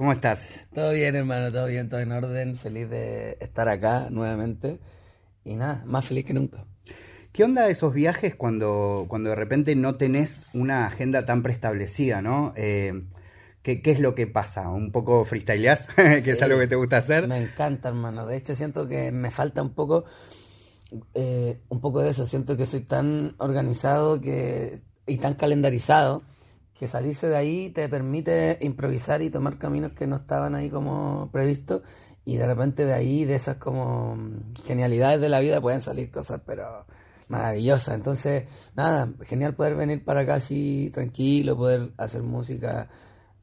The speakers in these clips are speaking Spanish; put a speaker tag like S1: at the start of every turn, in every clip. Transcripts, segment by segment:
S1: ¿Cómo estás?
S2: Todo bien, hermano, todo bien, todo en orden. Feliz de estar acá nuevamente. Y nada, más feliz que nunca.
S1: ¿Qué onda esos viajes cuando, cuando de repente no tenés una agenda tan preestablecida, no? Eh, ¿qué, es lo que pasa? ¿Un poco freestyleás? que es algo que te gusta hacer.
S2: Me encanta, hermano. De hecho, siento que me falta un poco, eh, un poco de eso. Siento que soy tan organizado que, y tan calendarizado que salirse de ahí te permite improvisar y tomar caminos que no estaban ahí como previstos y de repente de ahí, de esas como genialidades de la vida pueden salir cosas, pero maravillosas. Entonces, nada, genial poder venir para acá así tranquilo, poder hacer música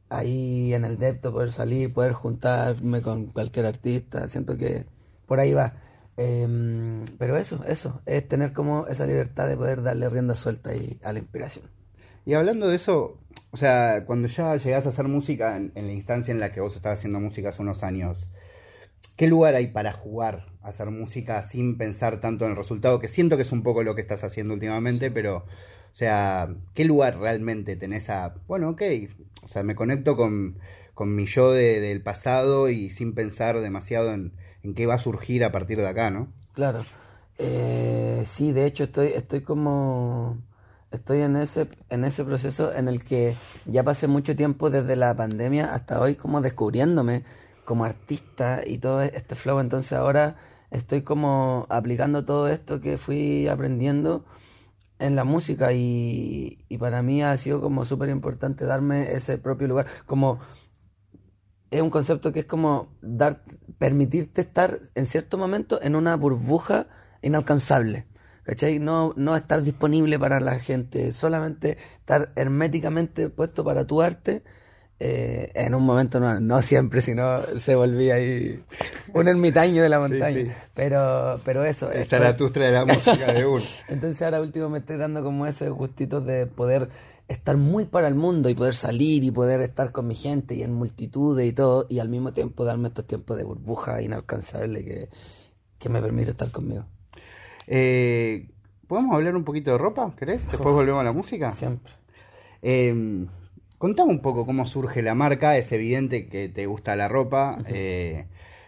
S2: ahí en el depto, poder salir, poder juntarme con cualquier artista. Siento que por ahí va. Em, pero eso, eso, es tener como esa libertad de poder darle rienda suelta ahí a la inspiración.
S1: Y hablando de eso, o sea, cuando ya llegás a hacer música en, la instancia en la que vos estabas haciendo música hace unos años, ¿qué lugar hay para jugar a hacer música sin pensar tanto en el resultado? Que siento que es un poco lo que estás haciendo últimamente, pero, o sea, ¿qué lugar realmente tenés a, bueno, ok, o sea, me conecto con, mi yo del pasado y sin pensar demasiado en, qué va a surgir a partir de acá, ¿no?
S2: Claro. Eh, sí, de hecho estoy, estoy como estoy en ese, en ese proceso en el que ya pasé mucho tiempo desde la pandemia hasta hoy como descubriéndome como artista y todo este flow. Entonces ahora estoy como aplicando todo esto que fui aprendiendo en la música y, para mí ha sido como súper importante darme ese propio lugar. Como es un concepto que es como dar, permitirte estar en cierto momento en una burbuja inalcanzable. ¿Cachai? No, no estar disponible para la gente, solamente estar herméticamente puesto para tu arte. Eh, en un momento no, no siempre, sino se volvía ahí un ermitaño de la montaña. Pero, pero eso.
S1: Esa la tustra de la música de uno.
S2: Entonces ahora último me estoy dando como ese gustito de poder estar muy para el mundo y poder salir y poder estar con mi gente y en multitudes y todo, y al mismo tiempo darme estos tiempos de burbuja inalcanzable que, que me permite estar conmigo.
S1: Eh, ¿Podemos hablar un poquito de ropa, querés? Después volvemos a la música.
S2: Siempre.
S1: Eh, contame un poco cómo surge la marca. Es evidente que te gusta la ropa. Eh,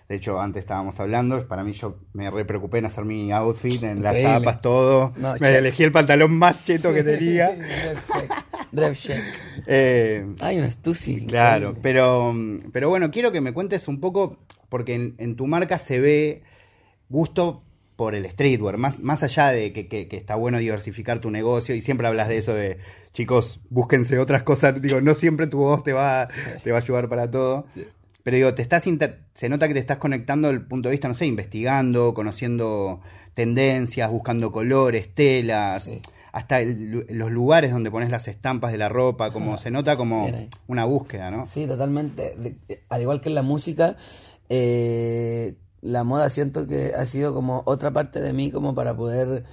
S1: de hecho, antes estábamos hablando. Para mí, yo me re preocupé en hacer mi outfit, en las zapas, todo. me elegí el pantalón más cheto que tenía.
S2: Drive check. Eh, Hay una Stussy.
S1: Claro, pero, pero bueno, quiero que me cuentes un poco, porque en tu marca se ve gusto por el streetwear, más, más allá de que, está bueno diversificar tu negocio y siempre hablas de eso de chicos, búsquense otras cosas, digo, no siempre tu voz te va, te va a ayudar para todo. Pero digo, te estás se nota que te estás conectando desde el punto de vista, no sé, investigando, conociendo tendencias, buscando colores, telas, hasta los lugares donde pones las estampas de la ropa, como se nota como una búsqueda, ¿no?
S2: Sí, totalmente. al igual que en la música, eh, la moda siento que ha sido como otra parte de mí como para poder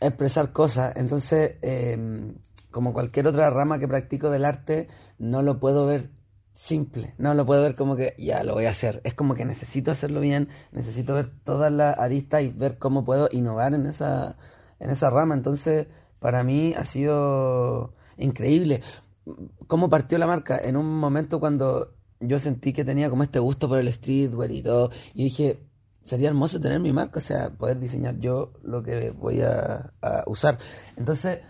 S2: expresar cosas. Entonces, em, como cualquier otra rama que practico del arte, no lo puedo ver simple, no lo puedo ver como que ya lo voy a hacer. Es como que necesito hacerlo bien, necesito ver todas las aristas y ver cómo puedo innovar en esa, en esa rama. Entonces, para mí ha sido increíble. ¿Cómo partió la marca? En un momento cuando yo sentí que tenía como este gusto por el streetwear y todo. Y dije, sería hermoso tener mi marca, o sea, poder diseñar yo lo que voy a, usar. Entonces,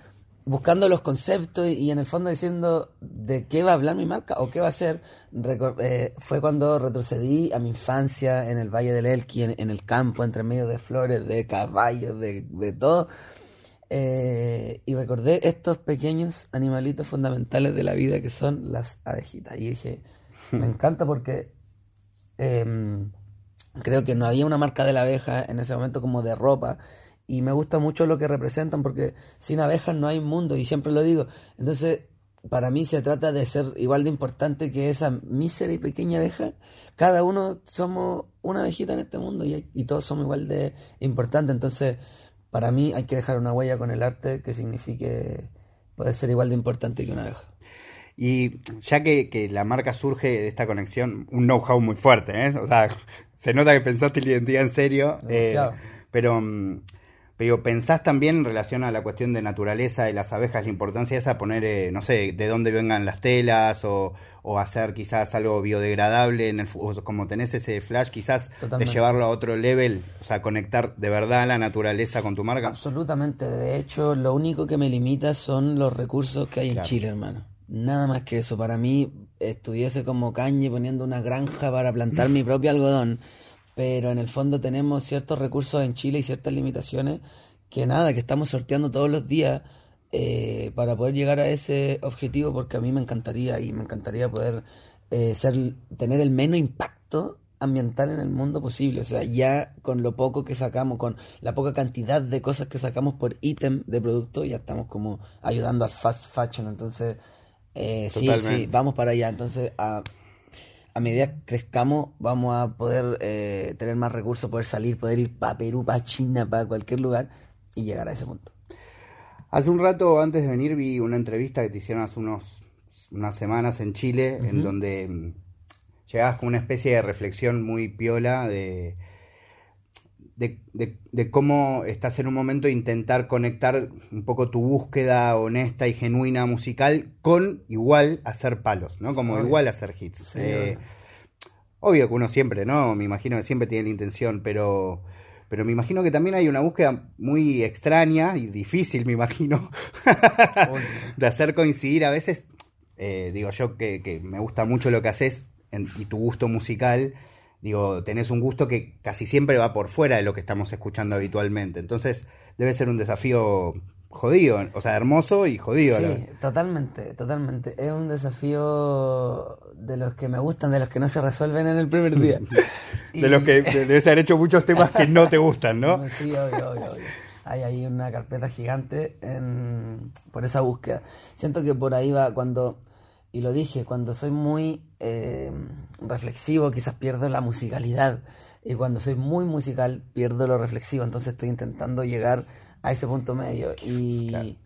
S2: buscando los conceptos y, en el fondo diciendo de qué va a hablar mi marca o qué va a ser, eh, fue cuando retrocedí a mi infancia en el Valle del Elqui, en, el campo, entre medio de flores, de caballos, de, de todo. Eh, y recordé estos pequeños animalitos fundamentales de la vida que son las abejitas. Y dije, me encanta porque em, creo que no había una marca de la abeja en ese momento como de ropa y me gusta mucho lo que representan porque sin abejas no hay mundo y siempre lo digo. Entonces, para mí se trata de ser igual de importante que esa mísera y pequeña abeja. Cada uno somos una abejita en este mundo y, y todos somos igual de importantes. Entonces, para mí hay que dejar una huella con el arte que signifique poder ser igual de importante que una abeja.
S1: Y ya que, la marca surge de esta conexión, un know-how muy fuerte, ¿eh? O sea, se nota que pensaste la identidad en serio. Eh, pero, Pero pensás también en relación a la cuestión de naturaleza de las abejas, la importancia de esa, poner, eh, no sé, de dónde vengan las telas o, o hacer quizás algo biodegradable, en el, como tenés ese flash, quizás de llevarlo a otro level, o sea, conectar de verdad la naturaleza con tu marca.
S2: Absolutamente, de hecho, lo único que me limita son los recursos que hay en Chile, hermano. Nada más que eso. Para mí, estuviese como cañe poniendo una granja para plantar mi propio algodón pero en el fondo tenemos ciertos recursos en Chile y ciertas limitaciones que nada, que estamos sorteando todos los días eh, para poder llegar a ese objetivo, porque a mí me encantaría y me encantaría poder eh, ser, tener el menos impacto ambiental en el mundo posible. O sea, ya con lo poco que sacamos, con la poca cantidad de cosas que sacamos por ítem de producto, ya estamos como ayudando al fast fashion. Entonces, eh, sí, sí, vamos para allá. Entonces, a a medida que crezcamos vamos a poder eh, tener más recursos, poder salir, poder ir para Perú, para China, para cualquier lugar y llegar a ese punto.
S1: Hace un rato antes de venir vi una entrevista que te hicieron hace unos, unas semanas en Chile, en donde mm, llegabas con una especie de reflexión muy piola de de, cómo estás en un momento de intentar conectar un poco tu búsqueda honesta y genuina musical con igual hacer palos, ¿no? Como igual hacer hits. Eh, obvio que uno siempre, ¿no? Me imagino que siempre tiene la intención, pero, pero me imagino que también hay una búsqueda muy extraña y difícil, me imagino, de hacer coincidir a veces, eh, digo yo que, que, me gusta mucho lo que haces y tu gusto musical digo, tenés un gusto que casi siempre va por fuera de lo que estamos escuchando habitualmente. Entonces, debe ser un desafío jodido, o sea, hermoso y jodido.
S2: Sí, totalmente, totalmente. Es un desafío de los que me gustan, de los que no se resuelven en el primer día.
S1: de los que debes haber hecho muchos temas que no te gustan, ¿no?
S2: Sí, obvio, obvio, obvio. Hay ahí una carpeta gigante en, por esa búsqueda. Siento que por ahí va cuando y lo dije, cuando soy muy eh, reflexivo quizás pierdo la musicalidad y cuando soy muy musical pierdo lo reflexivo, entonces estoy intentando llegar a ese punto medio. Y,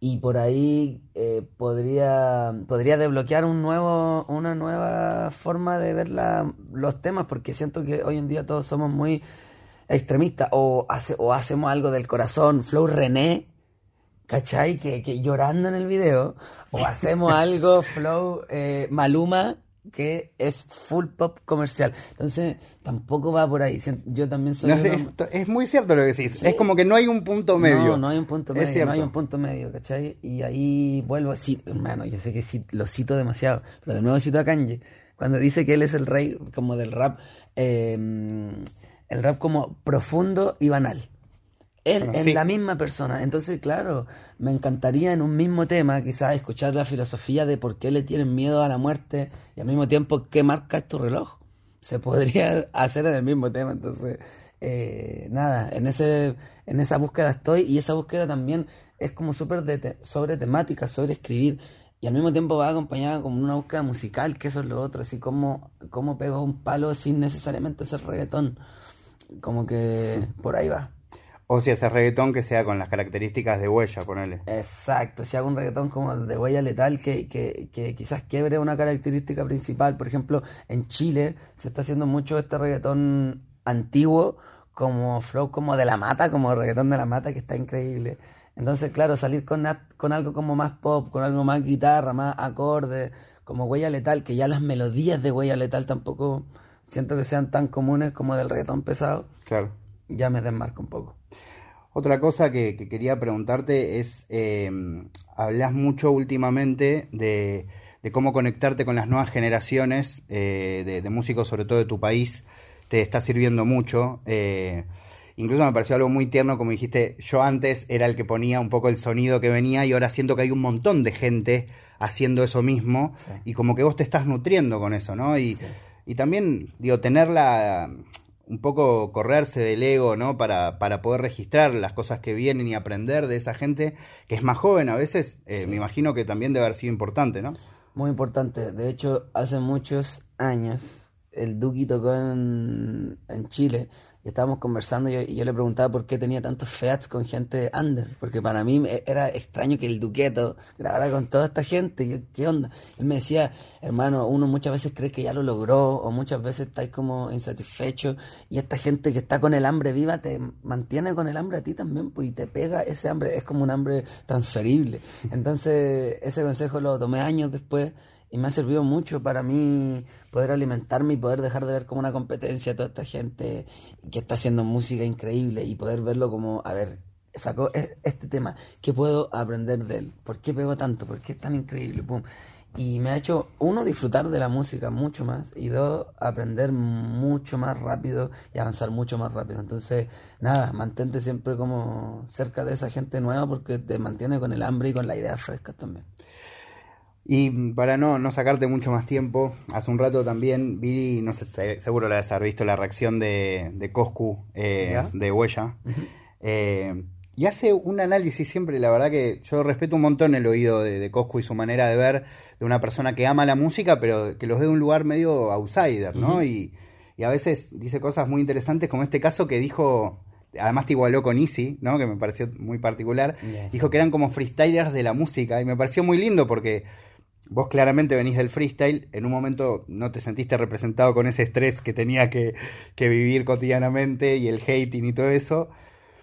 S2: y por ahí eh, podría, podría desbloquear un nuevo, una nueva forma de ver la, los temas porque siento que hoy en día todos somos muy extremistas o, hace, o hacemos algo del corazón, Flow René ¿cachai? Que, que llorando en el video, o hacemos algo flow eh, Maluma que es full pop comercial. Entonces, tampoco va por ahí. Yo también soy...
S1: es, muy cierto lo que decís. Es como que no hay un punto medio.
S2: No, no hay un punto medio. No hay un punto medio, ¿cachai? Y ahí vuelvo a decir, hermano, yo sé que lo cito demasiado, pero de nuevo cito a Kanye. Cuando dice que él es el rey como del rap, eh, el rap como profundo y banal. Él es la misma persona. Entonces, claro, me encantaría en un mismo tema quizás escuchar la filosofía de por qué le tienen miedo a la muerte y al mismo tiempo qué marca es tu reloj. Se podría hacer en el mismo tema. Entonces, eh, nada, en, ese, en esa búsqueda estoy y esa búsqueda también es como súper sobre temática, sobre escribir. Y al mismo tiempo va acompañada con una búsqueda musical, que eso es lo otro, así como, como pego un palo sin necesariamente ser reggaetón. Como que por ahí va.
S1: O si haces reggaetón que sea con las características de huella, ponele.
S2: Exacto, si hago un reggaetón como de huella letal que, que, que quizás quiebre una característica principal. Por ejemplo, en Chile se está haciendo mucho este reggaetón antiguo, como flow como de la mata, como reggaetón de la mata, que está increíble. Entonces, claro, salir con, con algo como más pop, con algo más guitarra, más acorde, como huella letal, que ya las melodías de huella letal tampoco siento que sean tan comunes como del reggaetón pesado.
S1: Claro.
S2: Ya me desmarco un poco.
S1: Otra cosa que, quería preguntarte es, eh, hablas mucho últimamente de, cómo conectarte con las nuevas generaciones eh, de, músicos, sobre todo de tu país, te está sirviendo mucho. Eh, incluso me pareció algo muy tierno, como dijiste, yo antes era el que ponía un poco el sonido que venía y ahora siento que hay un montón de gente haciendo eso mismo y como que vos te estás nutriendo con eso, ¿no? Y, y también, digo, tener la un poco correrse del ego, ¿no? Para, para poder registrar las cosas que vienen y aprender de esa gente que es más joven a veces, eh, me imagino que también debe haber sido importante, ¿no?
S2: Muy importante. De hecho, hace muchos años el Duki tocó en, en Chile y estábamos conversando y yo, le preguntaba por qué tenía tantos feats con gente under, porque para mí era extraño que el Duqueto grabara con toda esta gente. Yo, ¿qué onda? Él me decía, hermano, uno muchas veces cree que ya lo logró o muchas veces está como insatisfecho y esta gente que está con el hambre viva te mantiene con el hambre a ti también pues, y te pega ese hambre, es como un hambre transferible. Entonces ese consejo lo tomé años después y me ha servido mucho para mí poder alimentarme y poder dejar de ver como una competencia a toda esta gente que está haciendo música increíble y poder verlo como, a ver, sacó e-, este tema, ¿qué puedo aprender de él? ¿Por qué pego tanto? ¿Por qué es tan increíble? Y me ha hecho, uno, disfrutar de la música mucho más y dos, aprender mucho más rápido y avanzar mucho más rápido. Entonces, nada, mantente siempre como cerca de esa gente nueva porque te mantiene con el hambre y con la idea fresca también.
S1: Y para no, no sacarte mucho más tiempo, hace un rato también vi, no sé, seguro la haber visto la reacción de, de Coscu, eh, de Huella. Eh, y hace un análisis siempre, la verdad que yo respeto un montón el oído de, de, Coscu y su manera de ver de una persona que ama la música, pero que los ve de un lugar medio outsider, ¿no? y, y, a veces dice cosas muy interesantes, como este caso que dijo, además te igualó con Easy, ¿no? Que me pareció muy particular. Dijo que eran como freestylers de la música y me pareció muy lindo porque Vos claramente venís del freestyle, en un momento no te sentiste representado con ese estrés que tenía que, vivir cotidianamente y el hating y todo eso,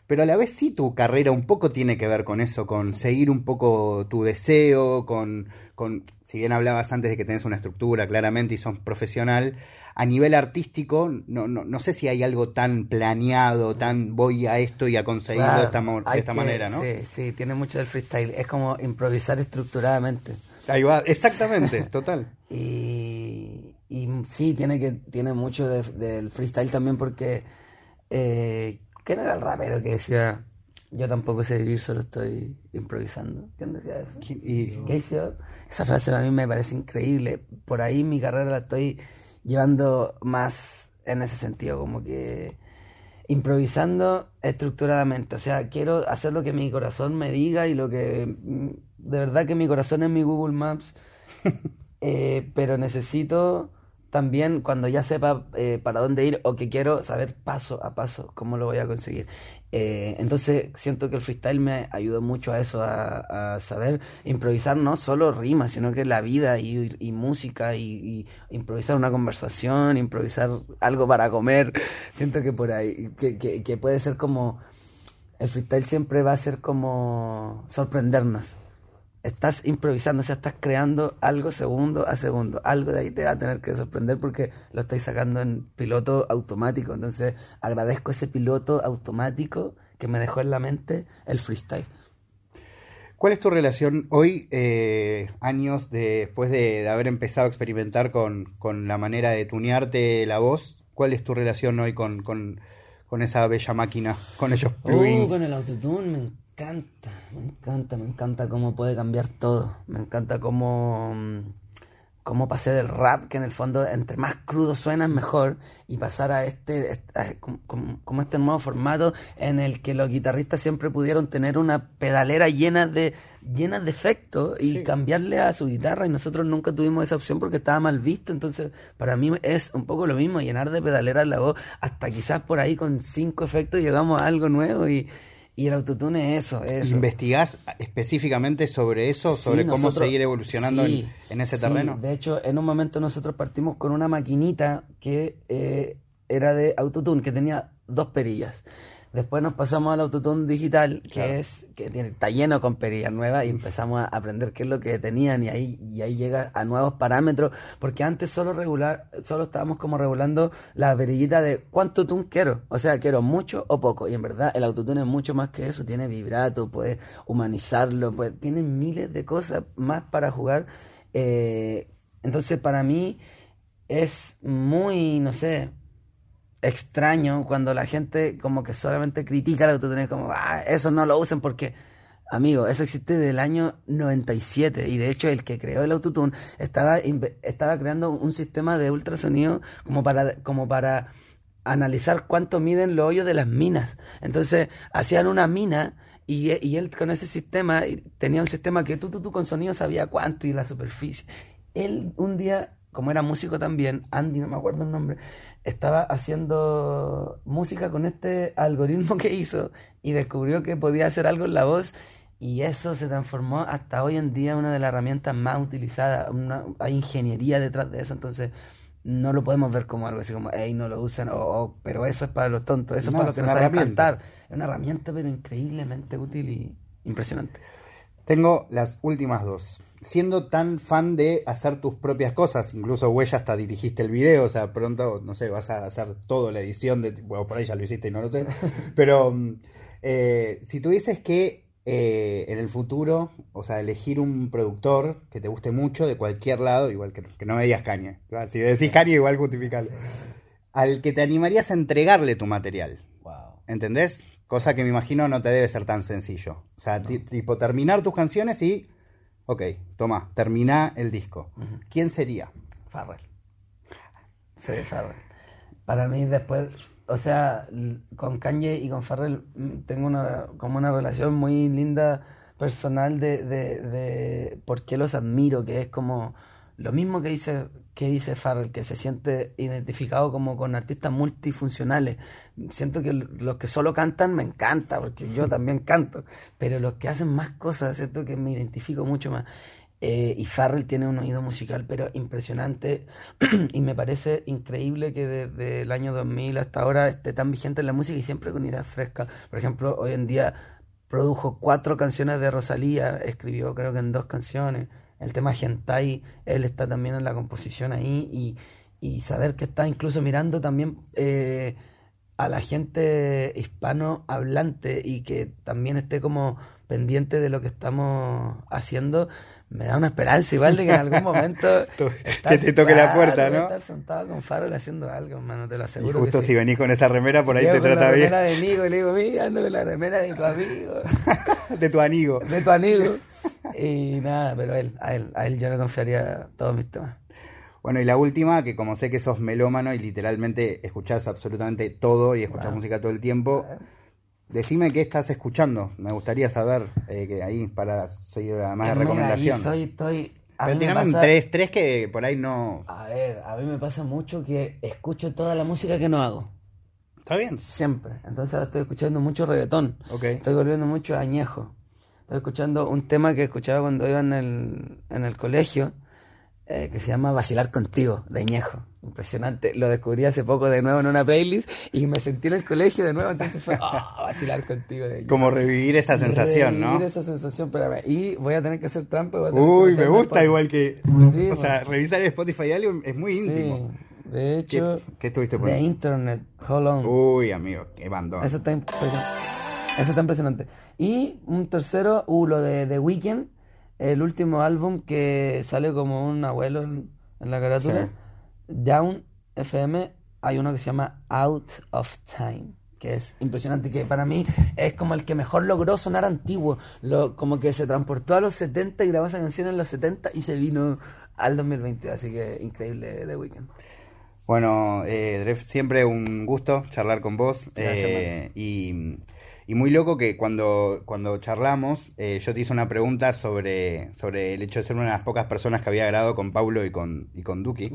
S1: pero a la vez sí tu carrera un poco tiene que ver con eso, con seguir un poco tu deseo, con, con si bien hablabas antes de que tenés una estructura claramente y sos profesional, a nivel artístico no, no, no sé si hay algo tan planeado, tan voy a esto y a conseguirlo de esta, de esta manera, ¿no?
S2: Sí, sí, tiene mucho del freestyle, es como improvisar estructuradamente.
S1: Ahí va, exactamente, total.
S2: y, y sí, tiene que tiene mucho del freestyle también porque eh, ¿quién era el rapero que decía yo tampoco sé vivir, solo estoy improvisando? ¿Quién decía eso? Y... Esa frase a mí me parece increíble. Por ahí mi carrera la estoy llevando más en ese sentido, como que improvisando estructuradamente. O sea, quiero hacer lo que mi corazón me diga y lo que... De verdad que mi corazón es mi Google Maps. Eh, pero necesito también, cuando ya sepa eh, para dónde ir o que quiero, saber paso a paso cómo lo voy a conseguir. Eh, entonces siento que el freestyle me ayudó mucho a eso, a, saber improvisar no solo rimas, sino que la vida y, música y, improvisar una conversación, improvisar algo para comer. Siento que por ahí, que, que puede ser como, el freestyle siempre va a ser como sorprendernos estás improvisando, o sea, estás creando algo segundo a segundo. Algo de ahí te va a tener que sorprender porque lo estáis sacando en piloto automático. Entonces, agradezco ese piloto automático que me dejó en la mente el freestyle.
S1: ¿Cuál es tu relación hoy, eh, años después de, haber empezado a experimentar con, la manera de tunearte la voz? ¿Cuál es tu relación hoy con, esa bella máquina, con esos
S2: uh, plugins? con el autotune encanta, me encanta, me encanta cómo puede cambiar todo. Me encanta cómo, mm, cómo pasé del rap, que en el fondo entre más crudo suena mejor, y pasar a este, como, este nuevo formato en el que los guitarristas siempre pudieron tener una pedalera llena de llena de efectos y cambiarle a su guitarra y nosotros nunca tuvimos esa opción porque estaba mal visto entonces para mí es un poco lo mismo llenar de pedaleras la voz hasta quizás por ahí con cinco efectos llegamos a algo nuevo y, y el autotune es eso, eso.
S1: ¿Investigás específicamente sobre eso, sobre cómo seguir evolucionando en, ese terreno?
S2: De hecho, en un momento nosotros partimos con una maquinita que eh, era de autotune, que tenía dos perillas. Después nos pasamos al autotune digital, que es que tiene, está lleno con perillas nuevas y empezamos a aprender qué es lo que tenían y ahí y ahí llega a nuevos parámetros, porque antes solo regular solo estábamos como regulando la perillita de cuánto tune quiero, o sea, quiero mucho o poco y en verdad el autotune es mucho más que eso, tiene vibrato, puedes humanizarlo, pues tiene miles de cosas más para jugar. Eh, entonces para mí es muy, no sé, extraño cuando la gente como que solamente critica el autotune, como, ah, eso no lo usen porque, amigo, eso existe desde el año 97 y de hecho el que creó el autotune estaba, estaba creando un sistema de ultrasonido como para, como para analizar cuánto miden los hoyos de las minas. Entonces hacían una mina y, y él con ese sistema tenía un sistema que tú, tú, tú con sonido sabía cuánto y la superficie. Él un día como era músico también, Andy, no me acuerdo el nombre, estaba haciendo música con este algoritmo que hizo y descubrió que podía hacer algo en la voz y eso se transformó hasta hoy en día una de las herramientas más utilizadas. Una, hay ingeniería detrás de eso, entonces no lo podemos ver como algo así como, hey, no lo usan, o pero eso es para los tontos, eso es para los que no saben cantar. Es una herramienta, pero increíblemente útil y impresionante.
S1: Tengo las últimas dos. Siendo tan fan de hacer tus propias cosas, incluso Huella hasta dirigiste el video, o sea, pronto, no sé, vas a hacer toda la edición de. Bueno, por ahí ya lo hiciste y no lo sé. Pero mm, eh, si tuvieses que eh, en el futuro, o sea, elegir un productor que te guste mucho de cualquier lado, igual que, que no me digas caña. Si decís caña, igual justificable. Al que te animarías a entregarle tu material. ¿Entendés? Cosa que me imagino no te debe ser tan sencillo. O sea, tipo terminar tus canciones y. Ok, toma, termina el disco. ¿Quién sería?
S2: Farrell. Sí, Farrell. Para mí, después. O sea, con Kanye y con Farrell mm, tengo una, como una relación muy linda personal de, de, de por qué los admiro, que es como lo mismo que dice, que dice Farrell, que se siente identificado como con artistas multifuncionales. Siento que los que solo cantan me encanta, porque yo también canto, pero los que hacen más cosas, siento que me identifico mucho más. Eh, y Farrell tiene un oído musical, pero impresionante, y me parece increíble que desde el año 2000 hasta ahora esté tan vigente en la música y siempre con ideas frescas. Por ejemplo, hoy en día produjo cuatro canciones de Rosalía, escribió creo que en dos canciones el tema Gentai, él está también en la composición ahí y, y saber que está incluso mirando también eh, a la gente hispano hablante y que también esté como pendiente de lo que estamos haciendo, me da una esperanza igual de que en algún momento
S1: que te toque la puerta, ¿no?
S2: Estar sentado con Farrell haciendo algo, hermano, te lo aseguro.
S1: Y justo si venís con esa remera por ahí te trata bien.
S2: Remera de amigo, le digo, mira, ando con la remera de tu amigo.
S1: de tu amigo.
S2: De tu amigo. Y nada, pero él, a él, a él yo le confiaría todos mis temas.
S1: Bueno, y la última, que como sé que sos melómano y literalmente escuchás absolutamente todo y escuchás música todo el tiempo, decime qué estás escuchando. Me gustaría saber eh, que ahí para seguir más de recomendación.
S2: soy, estoy,
S1: Pero un tres, tres que por ahí no.
S2: A ver, a mí me pasa mucho que escucho toda la música que no hago.
S1: Está bien.
S2: Siempre. Entonces ahora estoy escuchando mucho reggaetón.
S1: Okay.
S2: Estoy volviendo mucho añejo. Estoy escuchando un tema que escuchaba cuando iba en el, en el colegio, eh, que se llama Vacilar contigo, de Ñejo. Impresionante. Lo descubrí hace poco de nuevo en una playlist y me sentí en el colegio de nuevo, entonces fue oh, vacilar contigo. De
S1: Como revivir esa sensación,
S2: ¿no? Revivir esa sensación, pero y voy a tener que hacer trampa.
S1: Uy, me gusta igual que... o sea, revisar el Spotify algo es muy íntimo.
S2: De hecho,
S1: ¿Qué, estuviste
S2: De Internet, Hold On.
S1: Uy, amigo, qué bandón.
S2: Eso está, eso está impresionante. Y un tercero, uh, lo de The Weeknd, el último álbum que sale como un abuelo en, la carátula. Down FM, hay uno que se llama Out of Time que es impresionante, que para mí es como el que mejor logró sonar antiguo, lo, como que se transportó a los 70 y grabó esa canción en los 70 y se vino al 2020, así que increíble The Weeknd.
S1: Bueno, eh, siempre un gusto charlar con vos eh, y y muy loco que cuando, cuando charlamos, eh, yo te hice una pregunta sobre, sobre el hecho de ser una de las pocas personas que había grabado con Paulo y con, y con Duki.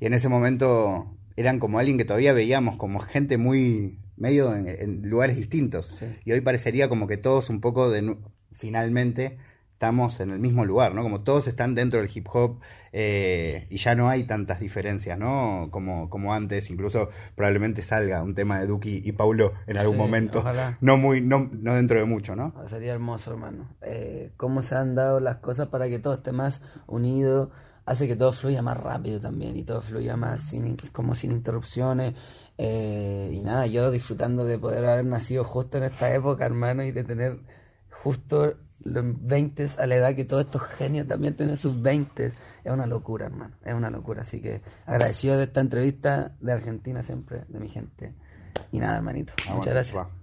S1: Y en ese momento eran como alguien que todavía veíamos como gente muy medio en, lugares distintos. Y hoy parecería como que todos un poco de finalmente estamos en el mismo lugar, ¿no? Como todos están dentro del hip hop eh, y ya no hay tantas diferencias, ¿no? Como, como antes, incluso probablemente salga un tema de Duki y Paulo en algún momento, no muy, no, no dentro de mucho, ¿no?
S2: Sería hermoso, hermano. Eh, cómo se han dado las cosas para que todo esté más unido, hace que todo fluya más rápido también y todo fluya más sin, como sin interrupciones. Eh, y nada, yo disfrutando de poder haber nacido justo en esta época, hermano, y de tener justo los 20 a la edad que todos estos genios también tienen sus 20 es una locura, hermano, es una locura. Así que agradecido de esta entrevista de Argentina siempre, de mi gente. Y nada, hermanito, muchas gracias.